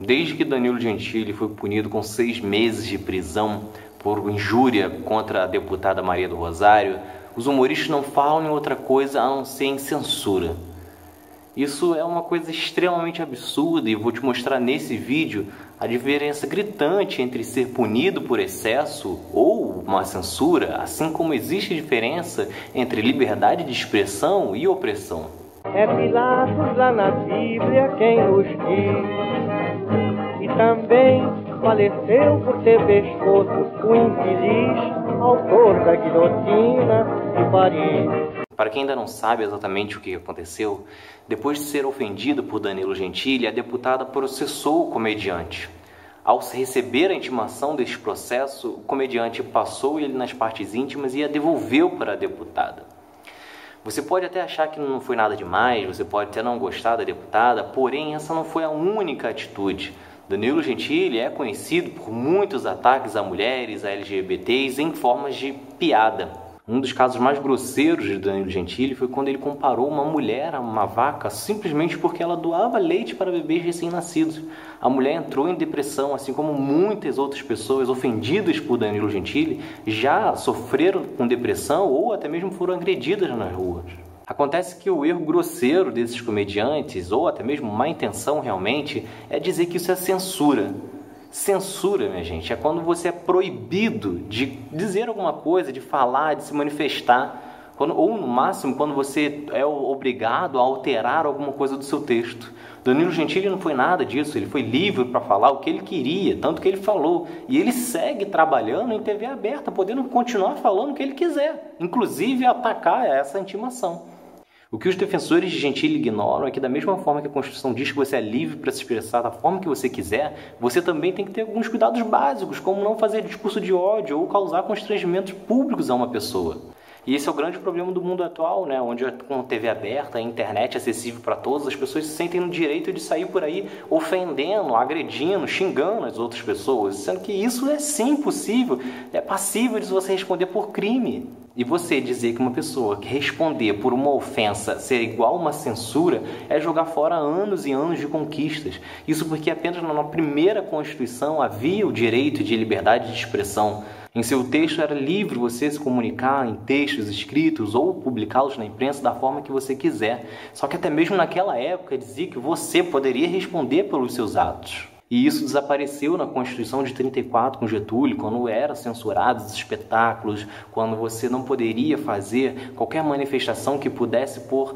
Desde que Danilo Gentili foi punido com seis meses de prisão por injúria contra a deputada Maria do Rosário, os humoristas não falam em outra coisa a não ser em censura. Isso é uma coisa extremamente absurda e vou te mostrar nesse vídeo a diferença gritante entre ser punido por excesso ou uma censura, assim como existe diferença entre liberdade de expressão e opressão. É Pilatos lá na Bíblia quem diz também faleceu por ter pescoço o infeliz autor da guilhotina de Paris. Para quem ainda não sabe exatamente o que aconteceu, depois de ser ofendido por Danilo Gentili, a deputada processou o comediante. Ao receber a intimação deste processo, o comediante passou ele nas partes íntimas e a devolveu para a deputada. Você pode até achar que não foi nada demais, você pode até não gostar da deputada, porém essa não foi a única atitude. Danilo Gentili é conhecido por muitos ataques a mulheres, a LGBTs em formas de piada. Um dos casos mais grosseiros de Danilo Gentili foi quando ele comparou uma mulher a uma vaca simplesmente porque ela doava leite para bebês recém-nascidos. A mulher entrou em depressão, assim como muitas outras pessoas ofendidas por Danilo Gentili já sofreram com depressão ou até mesmo foram agredidas nas ruas. Acontece que o erro grosseiro desses comediantes, ou até mesmo má intenção realmente, é dizer que isso é censura. Censura, minha gente, é quando você é proibido de dizer alguma coisa, de falar, de se manifestar, quando, ou no máximo quando você é obrigado a alterar alguma coisa do seu texto. Danilo Gentili não foi nada disso, ele foi livre para falar o que ele queria, tanto que ele falou. E ele segue trabalhando em TV aberta, podendo continuar falando o que ele quiser, inclusive atacar essa intimação. O que os defensores de Gentili ignoram é que, da mesma forma que a Constituição diz que você é livre para se expressar da forma que você quiser, você também tem que ter alguns cuidados básicos, como não fazer discurso de ódio ou causar constrangimentos públicos a uma pessoa. E esse é o grande problema do mundo atual, né? onde com TV aberta, a internet acessível para todos, as pessoas se sentem no direito de sair por aí ofendendo, agredindo, xingando as outras pessoas, sendo que isso é sim possível, é passível de você responder por crime. E você dizer que uma pessoa que responder por uma ofensa ser igual uma censura é jogar fora anos e anos de conquistas. Isso porque apenas na primeira Constituição havia o direito de liberdade de expressão. Em seu texto era livre você se comunicar em textos escritos ou publicá-los na imprensa da forma que você quiser. Só que até mesmo naquela época dizia que você poderia responder pelos seus atos. E isso desapareceu na Constituição de 34 com Getúlio, quando eram censurados os espetáculos, quando você não poderia fazer qualquer manifestação que pudesse pôr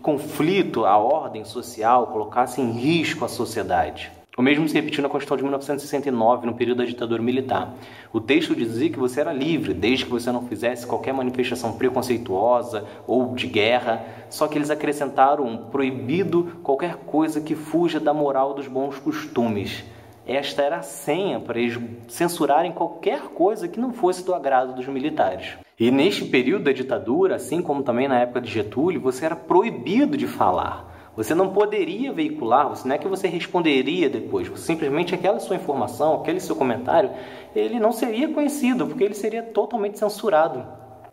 conflito a ordem social, colocasse em risco a sociedade. O mesmo se repetiu na Constituição de 1969, no período da ditadura militar. O texto dizia que você era livre, desde que você não fizesse qualquer manifestação preconceituosa ou de guerra, só que eles acrescentaram um proibido qualquer coisa que fuja da moral dos bons costumes. Esta era a senha para eles censurarem qualquer coisa que não fosse do agrado dos militares. E neste período da ditadura, assim como também na época de Getúlio, você era proibido de falar. Você não poderia veicular, você não é que você responderia depois, simplesmente aquela sua informação, aquele seu comentário, ele não seria conhecido, porque ele seria totalmente censurado.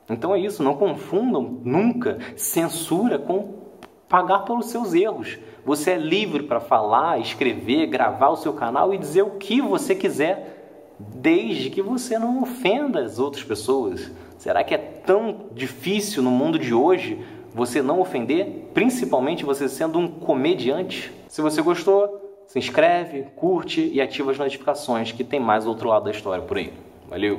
Então é isso, não confundam nunca censura com pagar pelos seus erros. Você é livre para falar, escrever, gravar o seu canal e dizer o que você quiser, desde que você não ofenda as outras pessoas. Será que é tão difícil no mundo de hoje você não ofender, principalmente você sendo um comediante. Se você gostou, se inscreve, curte e ativa as notificações que tem mais outro lado da história por aí. Valeu!